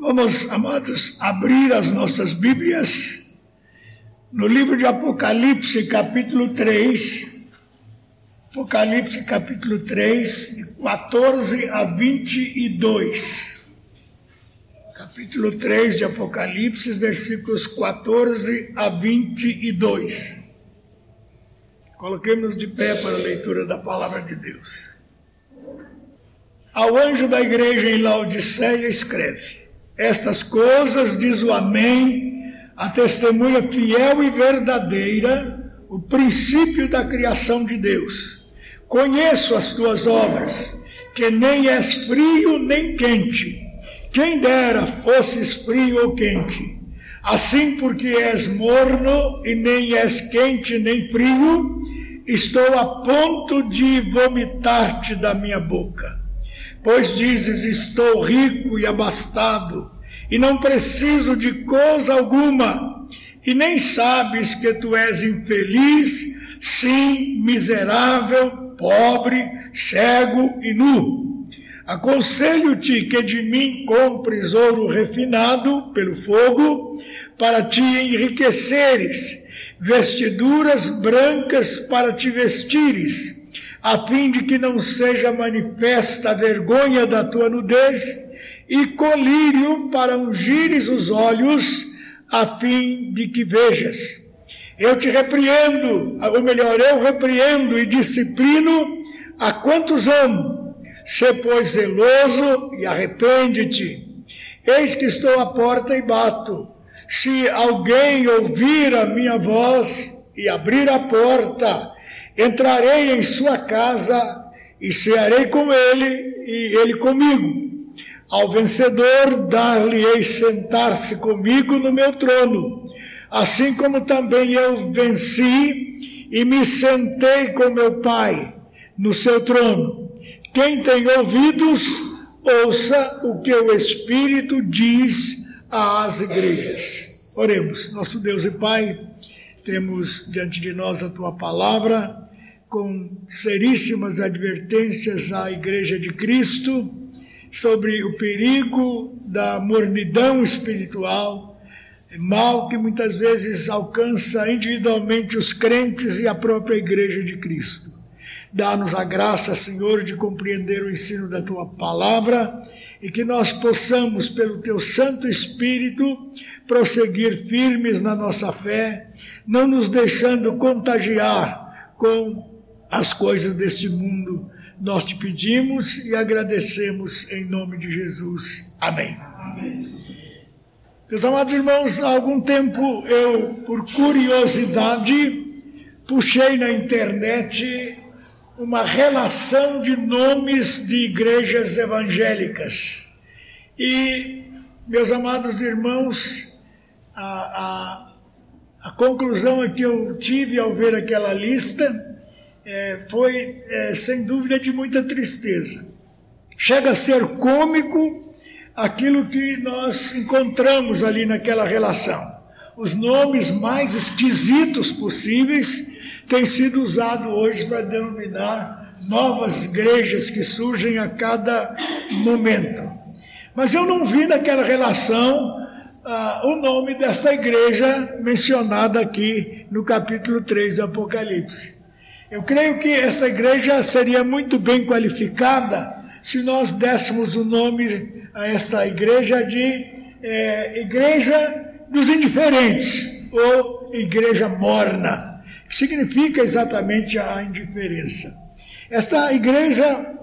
Vamos, amados, abrir as nossas Bíblias no livro de Apocalipse, capítulo 3. Apocalipse, capítulo 3, de 14 a 22. Capítulo 3 de Apocalipse, versículos 14 a 22. Coloquemos de pé para a leitura da palavra de Deus. Ao anjo da igreja em Laodiceia escreve: estas coisas, diz o Amém, a testemunha fiel e verdadeira, o princípio da criação de Deus. Conheço as tuas obras, que nem és frio nem quente. Quem dera fosses frio ou quente. Assim, porque és morno e nem és quente nem frio, estou a ponto de vomitar-te da minha boca. Pois dizes: Estou rico e abastado, e não preciso de coisa alguma, e nem sabes que tu és infeliz, sim, miserável, pobre, cego e nu. Aconselho-te que de mim compres ouro refinado pelo fogo, para te enriqueceres, vestiduras brancas para te vestires a fim de que não seja manifesta a vergonha da tua nudez, e colírio para ungires os olhos, a fim de que vejas. Eu te repreendo, ou melhor, eu repreendo e disciplino a quantos amo. Se, pois, zeloso e arrepende-te. Eis que estou à porta e bato. Se alguém ouvir a minha voz e abrir a porta, entrarei em sua casa e cearei com ele e ele comigo. Ao vencedor dar-lhe-ei sentar-se comigo no meu trono, assim como também eu venci e me sentei com meu Pai no seu trono. Quem tem ouvidos, ouça o que o Espírito diz às igrejas. Oremos, nosso Deus e Pai, temos diante de nós a tua palavra com seríssimas advertências à Igreja de Cristo sobre o perigo da mornidão espiritual, mal que muitas vezes alcança individualmente os crentes e a própria Igreja de Cristo. Dá-nos a graça, Senhor, de compreender o ensino da tua palavra e que nós possamos, pelo teu Santo Espírito, prosseguir firmes na nossa fé, não nos deixando contagiar com as coisas deste mundo. Nós te pedimos e agradecemos em nome de Jesus. Amém. Amém. Meus amados irmãos, há algum tempo eu, por curiosidade, puxei na internet uma relação de nomes de igrejas evangélicas. E, meus amados irmãos, a, a, a conclusão que eu tive ao ver aquela lista é, foi, é, sem dúvida, de muita tristeza. Chega a ser cômico aquilo que nós encontramos ali naquela relação. Os nomes mais esquisitos possíveis têm sido usados hoje para denominar novas igrejas que surgem a cada momento. Mas eu não vi naquela relação ah, o nome desta igreja mencionada aqui no capítulo 3 do Apocalipse. Eu creio que essa igreja seria muito bem qualificada se nós dessemos o nome a esta igreja de é, Igreja dos Indiferentes ou Igreja Morna, que significa exatamente a indiferença. Esta igreja,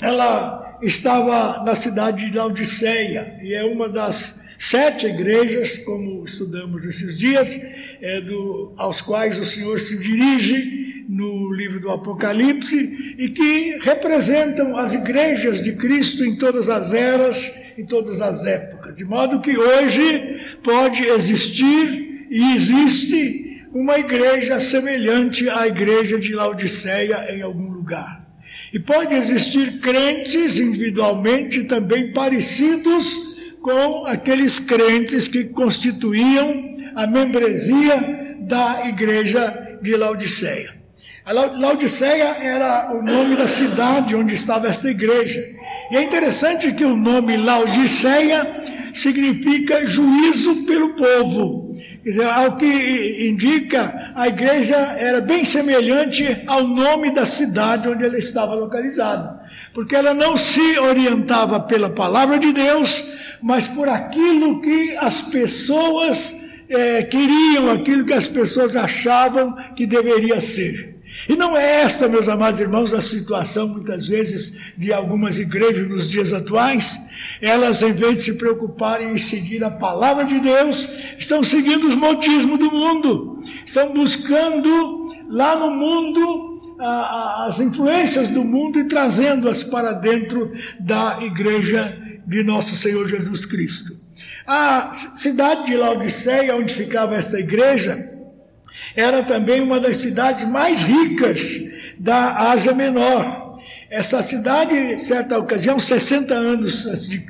ela estava na cidade de Laodiceia e é uma das sete igrejas, como estudamos esses dias, é, do, aos quais o Senhor se dirige no livro do Apocalipse e que representam as igrejas de Cristo em todas as eras, em todas as épocas. De modo que hoje pode existir e existe uma igreja semelhante à igreja de Laodiceia em algum lugar. E pode existir crentes individualmente também parecidos com aqueles crentes que constituíam a membresia da igreja de Laodiceia. A Laodiceia era o nome da cidade onde estava esta igreja. E é interessante que o nome Laodiceia significa juízo pelo povo. Quer dizer, ao que indica, a igreja era bem semelhante ao nome da cidade onde ela estava localizada. Porque ela não se orientava pela palavra de Deus, mas por aquilo que as pessoas é, queriam, aquilo que as pessoas achavam que deveria ser. E não é esta, meus amados irmãos, a situação muitas vezes de algumas igrejas nos dias atuais. Elas, em vez de se preocuparem em seguir a palavra de Deus, estão seguindo os modismos do mundo, estão buscando lá no mundo a, a, as influências do mundo e trazendo-as para dentro da igreja de nosso Senhor Jesus Cristo. A cidade de Laodiceia, onde ficava esta igreja, era também uma das cidades mais ricas da Ásia Menor. Essa cidade, certa ocasião, 60 anos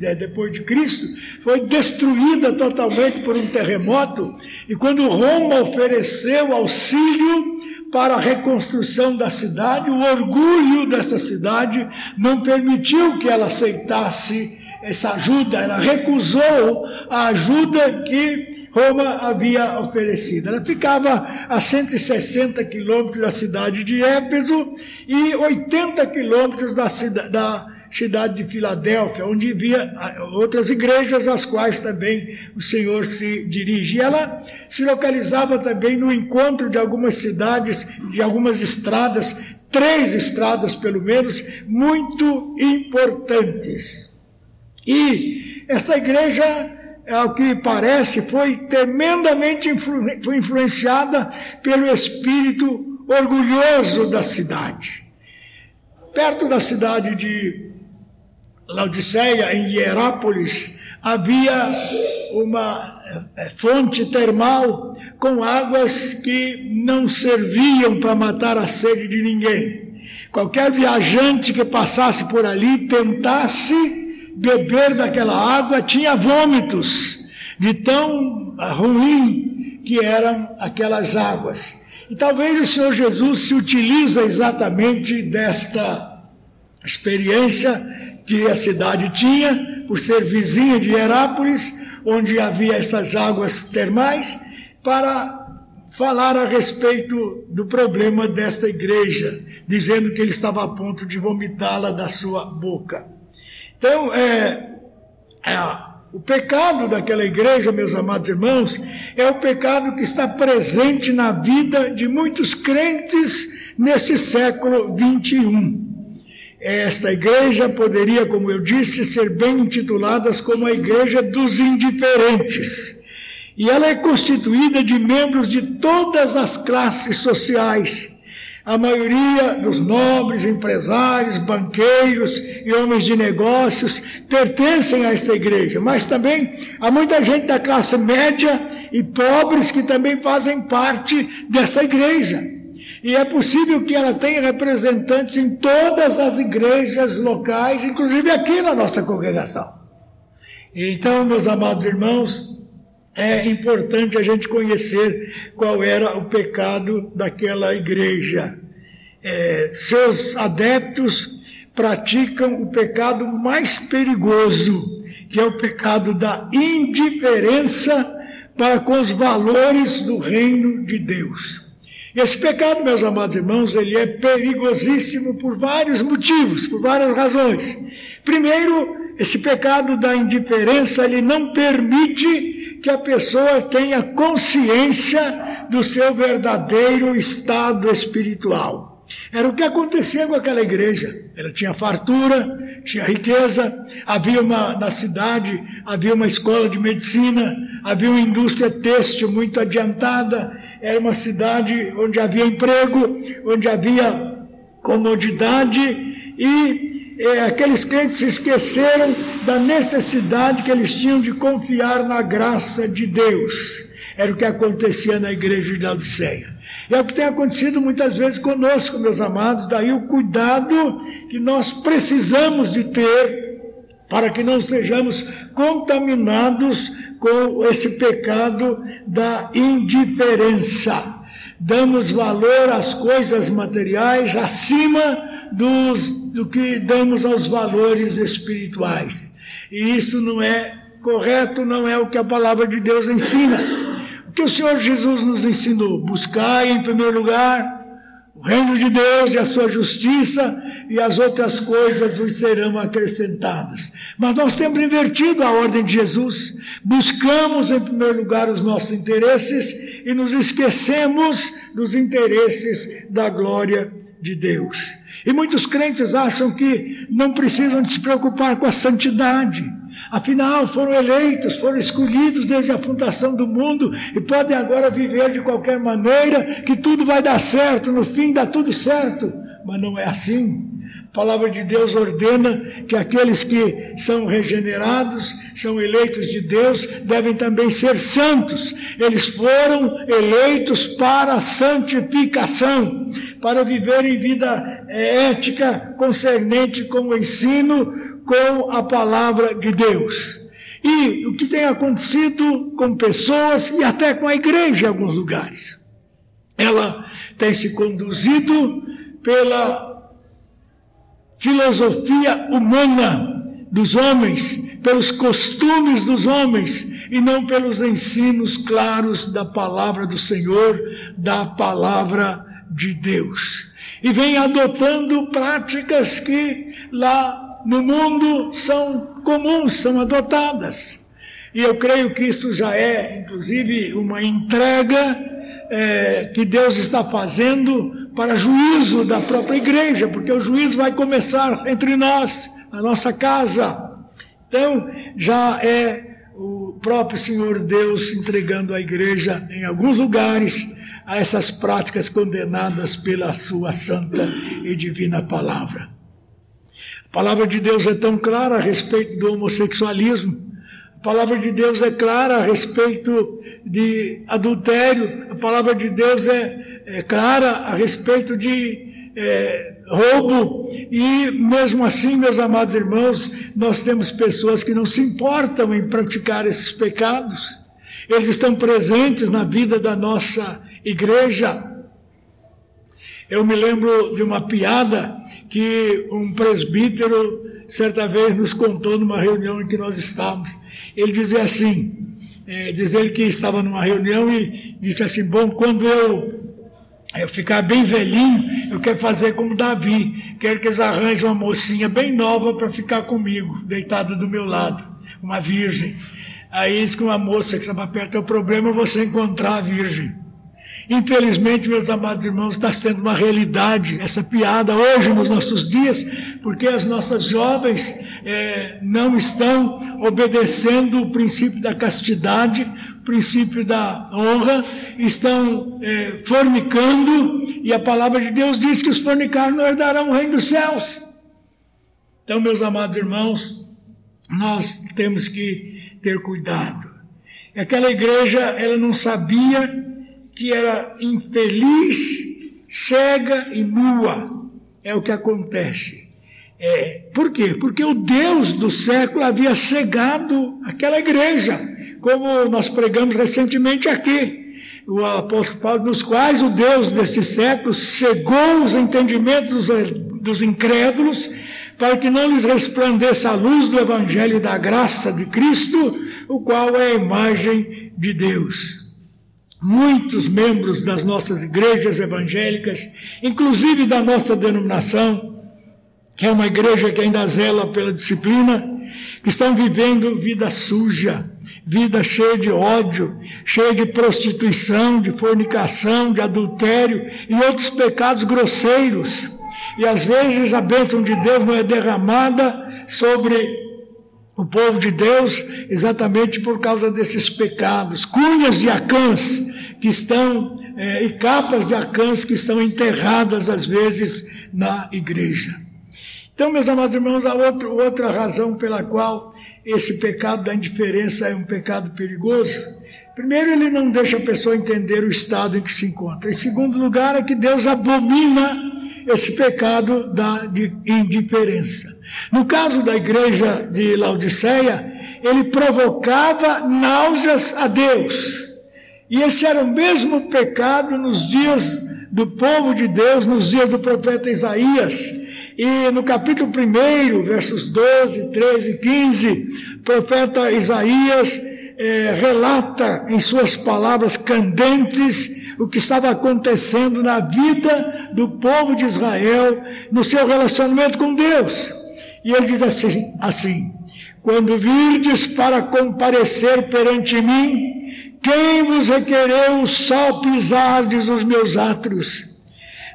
é, depois de Cristo, foi destruída totalmente por um terremoto, e quando Roma ofereceu auxílio para a reconstrução da cidade, o orgulho dessa cidade não permitiu que ela aceitasse essa ajuda, ela recusou a ajuda que Roma havia oferecido. Ela ficava a 160 quilômetros da cidade de Éfeso e 80 quilômetros da, cida, da cidade de Filadélfia, onde havia outras igrejas, às quais também o Senhor se dirige. Ela se localizava também no encontro de algumas cidades, de algumas estradas, três estradas pelo menos, muito importantes. E esta igreja, ao que parece, foi tremendamente influ foi influenciada pelo espírito orgulhoso da cidade. Perto da cidade de Laodiceia, em Hierápolis, havia uma eh, fonte termal com águas que não serviam para matar a sede de ninguém. Qualquer viajante que passasse por ali tentasse beber daquela água tinha vômitos, de tão ruim que eram aquelas águas. E talvez o Senhor Jesus se utiliza exatamente desta experiência que a cidade tinha, por ser vizinha de Herápolis, onde havia essas águas termais, para falar a respeito do problema desta igreja, dizendo que ele estava a ponto de vomitá-la da sua boca. Então, é, é, o pecado daquela igreja, meus amados irmãos, é o pecado que está presente na vida de muitos crentes neste século 21. Esta igreja poderia, como eu disse, ser bem intitulada como a igreja dos indiferentes. E ela é constituída de membros de todas as classes sociais a maioria dos nobres, empresários, banqueiros e homens de negócios pertencem a esta igreja, mas também há muita gente da classe média e pobres que também fazem parte desta igreja. E é possível que ela tenha representantes em todas as igrejas locais, inclusive aqui na nossa congregação. Então, meus amados irmãos, é importante a gente conhecer qual era o pecado daquela igreja. É, seus adeptos praticam o pecado mais perigoso, que é o pecado da indiferença para com os valores do reino de Deus. Esse pecado, meus amados irmãos, ele é perigosíssimo por vários motivos, por várias razões. Primeiro, esse pecado da indiferença, ele não permite que a pessoa tenha consciência do seu verdadeiro estado espiritual. Era o que acontecia com aquela igreja. Ela tinha fartura, tinha riqueza, havia uma, na cidade, havia uma escola de medicina, havia uma indústria têxtil muito adiantada, era uma cidade onde havia emprego, onde havia comodidade e é, aqueles crentes se esqueceram da necessidade que eles tinham de confiar na graça de Deus. Era o que acontecia na igreja de Laodiceia. É o que tem acontecido muitas vezes conosco, meus amados, daí o cuidado que nós precisamos de ter para que não sejamos contaminados com esse pecado da indiferença. Damos valor às coisas materiais acima dos, do que damos aos valores espirituais. E isso não é correto não é o que a palavra de Deus ensina. O que o Senhor Jesus nos ensinou? Buscar em primeiro lugar o reino de Deus e a sua justiça e as outras coisas nos serão acrescentadas. Mas nós temos invertido a ordem de Jesus. Buscamos em primeiro lugar os nossos interesses e nos esquecemos dos interesses da glória de Deus. E muitos crentes acham que não precisam de se preocupar com a santidade. Afinal, foram eleitos, foram escolhidos desde a fundação do mundo e podem agora viver de qualquer maneira, que tudo vai dar certo, no fim dá tudo certo. Mas não é assim. A palavra de Deus ordena que aqueles que são regenerados, são eleitos de Deus, devem também ser santos. Eles foram eleitos para santificação, para viverem vida ética concernente com o ensino com a palavra de Deus. E o que tem acontecido com pessoas e até com a igreja em alguns lugares. Ela tem se conduzido pela filosofia humana dos homens, pelos costumes dos homens e não pelos ensinos claros da palavra do Senhor, da palavra de Deus. E vem adotando práticas que lá no mundo são comuns, são adotadas. E eu creio que isto já é, inclusive, uma entrega é, que Deus está fazendo para juízo da própria igreja, porque o juízo vai começar entre nós, na nossa casa. Então, já é o próprio Senhor Deus entregando a igreja em alguns lugares a essas práticas condenadas pela sua santa e divina palavra. A palavra de Deus é tão clara a respeito do homossexualismo. Palavra de Deus é clara a respeito de adultério. A palavra de Deus é, é clara a respeito de é, roubo. E mesmo assim, meus amados irmãos, nós temos pessoas que não se importam em praticar esses pecados. Eles estão presentes na vida da nossa igreja. Eu me lembro de uma piada que um presbítero certa vez nos contou numa reunião em que nós estávamos. Ele dizia assim, é, diz ele que estava numa reunião e disse assim, bom, quando eu, eu ficar bem velhinho, eu quero fazer como Davi, quero que eles arranjem uma mocinha bem nova para ficar comigo, deitada do meu lado, uma virgem. Aí diz que uma moça que estava perto, é o problema é você encontrar a virgem. Infelizmente, meus amados irmãos, está sendo uma realidade essa piada hoje nos nossos dias, porque as nossas jovens é, não estão obedecendo o princípio da castidade, o princípio da honra, estão é, fornicando, e a palavra de Deus diz que os fornicários não herdarão o reino dos céus. Então, meus amados irmãos, nós temos que ter cuidado. Aquela igreja, ela não sabia que era infeliz, cega e nua. É o que acontece. É, por quê? Porque o Deus do século havia cegado aquela igreja, como nós pregamos recentemente aqui. O apóstolo Paulo, nos quais o Deus deste século cegou os entendimentos dos incrédulos, para que não lhes resplandeça a luz do Evangelho da graça de Cristo, o qual é a imagem de Deus muitos membros das nossas igrejas evangélicas, inclusive da nossa denominação, que é uma igreja que ainda zela pela disciplina, que estão vivendo vida suja, vida cheia de ódio, cheia de prostituição, de fornicação, de adultério e outros pecados grosseiros. E às vezes a bênção de Deus não é derramada sobre o povo de Deus exatamente por causa desses pecados, cunhas de acãs que estão é, e capas de acãs que estão enterradas às vezes na igreja. Então, meus amados irmãos, há outro, outra razão pela qual esse pecado da indiferença é um pecado perigoso. Primeiro, ele não deixa a pessoa entender o estado em que se encontra. Em segundo lugar, é que Deus abomina esse pecado da indiferença. No caso da igreja de Laodiceia, ele provocava náuseas a Deus. E esse era o mesmo pecado nos dias do povo de Deus, nos dias do profeta Isaías. E no capítulo 1, versos 12, 13 e 15, profeta Isaías é, relata em suas palavras candentes o que estava acontecendo na vida do povo de Israel, no seu relacionamento com Deus. E ele diz assim: assim quando virdes para comparecer perante mim, quem vos requereu só pisardes os meus átrios?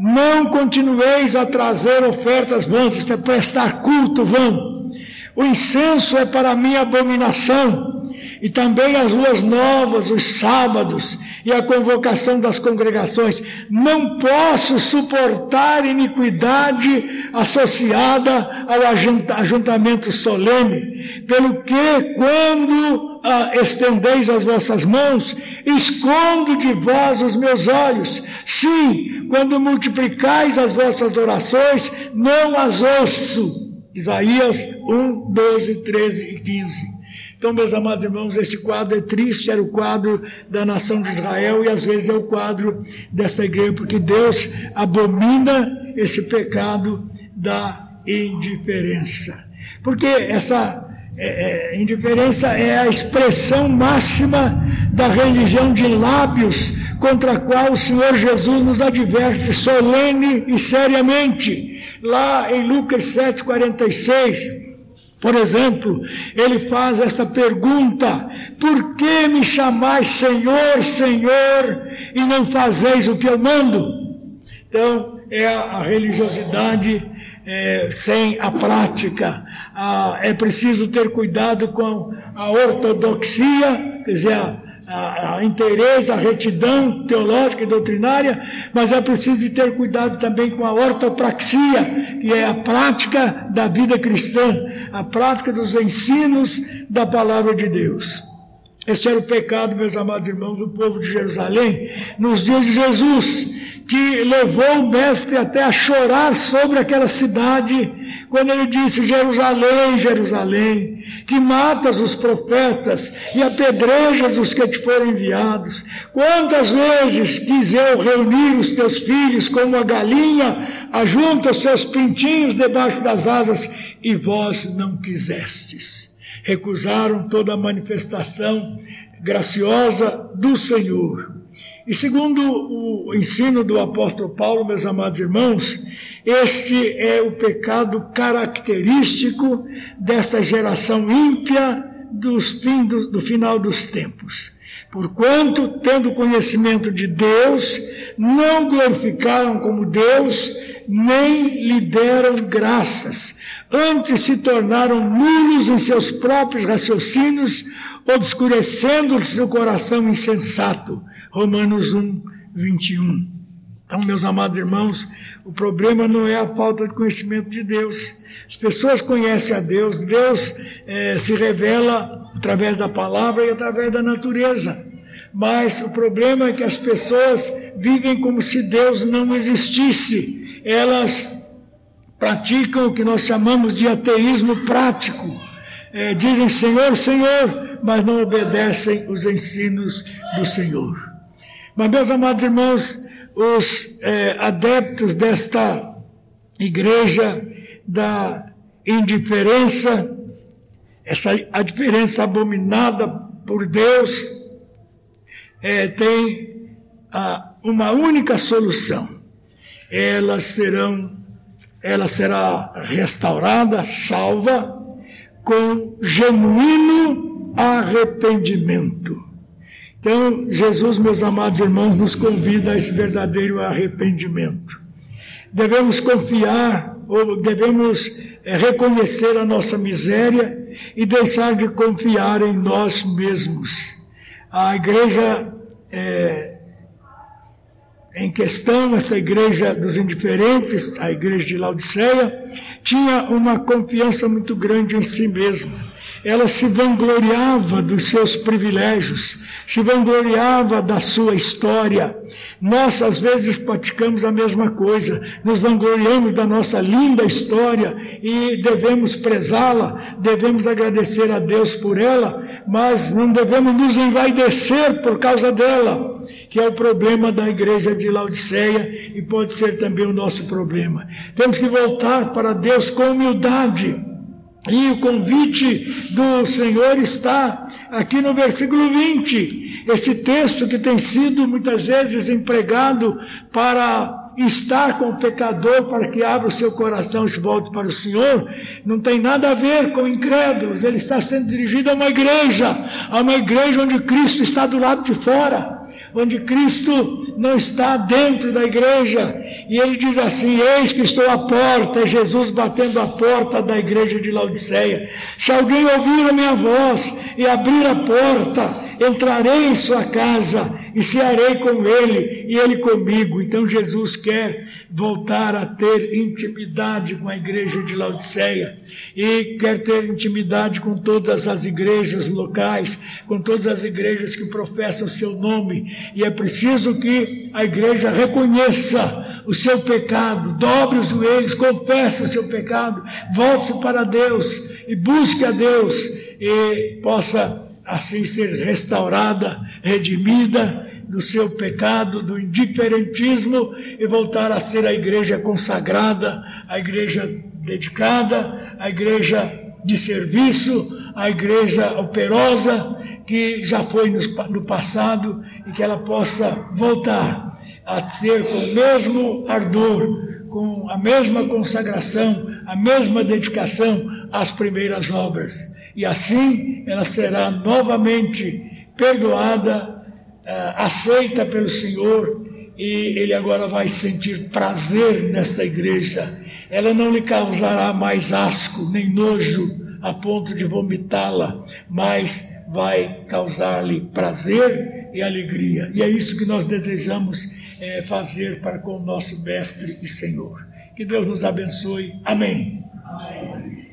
Não continueis a trazer ofertas vãs, isto é prestar culto vão. O incenso é para mim abominação e também as luas novas, os sábados e a convocação das congregações. Não posso suportar iniquidade associada ao ajuntamento solene, pelo que, quando ah, estendeis as vossas mãos, escondo de vós os meus olhos. Sim, quando multiplicais as vossas orações, não as ouço. Isaías 1, 12, 13 e 15. Então, meus amados irmãos, esse quadro é triste, era o quadro da nação de Israel e às vezes é o quadro desta igreja, porque Deus abomina esse pecado da indiferença. Porque essa é, é, indiferença é a expressão máxima da religião de lábios contra a qual o Senhor Jesus nos adverte solene e seriamente. Lá em Lucas 7,46. Por exemplo, ele faz esta pergunta: Por que me chamais Senhor, Senhor, e não fazeis o que eu mando? Então, é a religiosidade é, sem a prática. Ah, é preciso ter cuidado com a ortodoxia, quer dizer, a a, a interesse, a retidão teológica e doutrinária, mas é preciso ter cuidado também com a ortopraxia, que é a prática da vida cristã, a prática dos ensinos da palavra de Deus. Este era o pecado, meus amados irmãos, do povo de Jerusalém, nos dias de Jesus que levou o mestre até a chorar sobre aquela cidade, quando ele disse: Jerusalém, Jerusalém, que matas os profetas e apedrejas os que te foram enviados. Quantas vezes quis eu reunir os teus filhos como a galinha ajunta os seus pintinhos debaixo das asas, e vós não quisestes. Recusaram toda a manifestação graciosa do Senhor. E segundo o ensino do apóstolo Paulo, meus amados irmãos, este é o pecado característico dessa geração ímpia dos fim do, do final dos tempos. Porquanto, tendo conhecimento de Deus, não glorificaram como Deus, nem lhe deram graças. Antes se tornaram nulos em seus próprios raciocínios, obscurecendo o coração insensato Romanos 1, 21. Então, meus amados irmãos, o problema não é a falta de conhecimento de Deus. As pessoas conhecem a Deus, Deus é, se revela através da palavra e através da natureza. Mas o problema é que as pessoas vivem como se Deus não existisse. Elas praticam o que nós chamamos de ateísmo prático. É, dizem Senhor, Senhor, mas não obedecem os ensinos do Senhor. Mas, meus amados irmãos, os é, adeptos desta igreja da indiferença, essa a diferença abominada por Deus, é, tem a, uma única solução. Elas serão, ela será restaurada, salva, com genuíno arrependimento. Então, Jesus, meus amados irmãos, nos convida a esse verdadeiro arrependimento. Devemos confiar, ou devemos é, reconhecer a nossa miséria e deixar de confiar em nós mesmos. A igreja é, em questão, essa igreja dos indiferentes, a igreja de Laodiceia, tinha uma confiança muito grande em si mesma ela se vangloriava dos seus privilégios, se vangloriava da sua história. Nós, às vezes, praticamos a mesma coisa, nos vangloriamos da nossa linda história e devemos prezá-la, devemos agradecer a Deus por ela, mas não devemos nos envaidecer por causa dela que é o problema da igreja de Laodiceia e pode ser também o nosso problema. Temos que voltar para Deus com humildade E o convite do Senhor está aqui no versículo 20. Esse texto que tem sido muitas vezes empregado para estar com o pecador para que abra o seu coração e se volte para o Senhor, não tem nada a ver com incrédulos. Ele está sendo dirigido a uma igreja, a uma igreja onde Cristo está do lado de fora onde Cristo não está dentro da igreja. E ele diz assim: Eis que estou à porta, Jesus batendo a porta da igreja de Laodiceia. Se alguém ouvir a minha voz e abrir a porta, entrarei em sua casa e cearei com ele e ele comigo. Então Jesus quer voltar a ter intimidade com a igreja de Laodiceia e quer ter intimidade com todas as igrejas locais, com todas as igrejas que professam o seu nome. E é preciso que a igreja reconheça o seu pecado, dobre os joelhos, confesse o seu pecado, volte-se para Deus e busque a Deus e possa assim ser restaurada, redimida do seu pecado, do indiferentismo e voltar a ser a igreja consagrada, a igreja dedicada, a igreja de serviço, a igreja operosa que já foi no passado e que ela possa voltar a ser com o mesmo ardor, com a mesma consagração, a mesma dedicação às primeiras obras. E assim ela será novamente perdoada uh, aceita pelo Senhor e ele agora vai sentir prazer nessa igreja. Ela não lhe causará mais asco nem nojo a ponto de vomitá-la, mas vai causar-lhe prazer e alegria. E é isso que nós desejamos é, fazer para com o nosso Mestre e Senhor. Que Deus nos abençoe. Amém. Amém.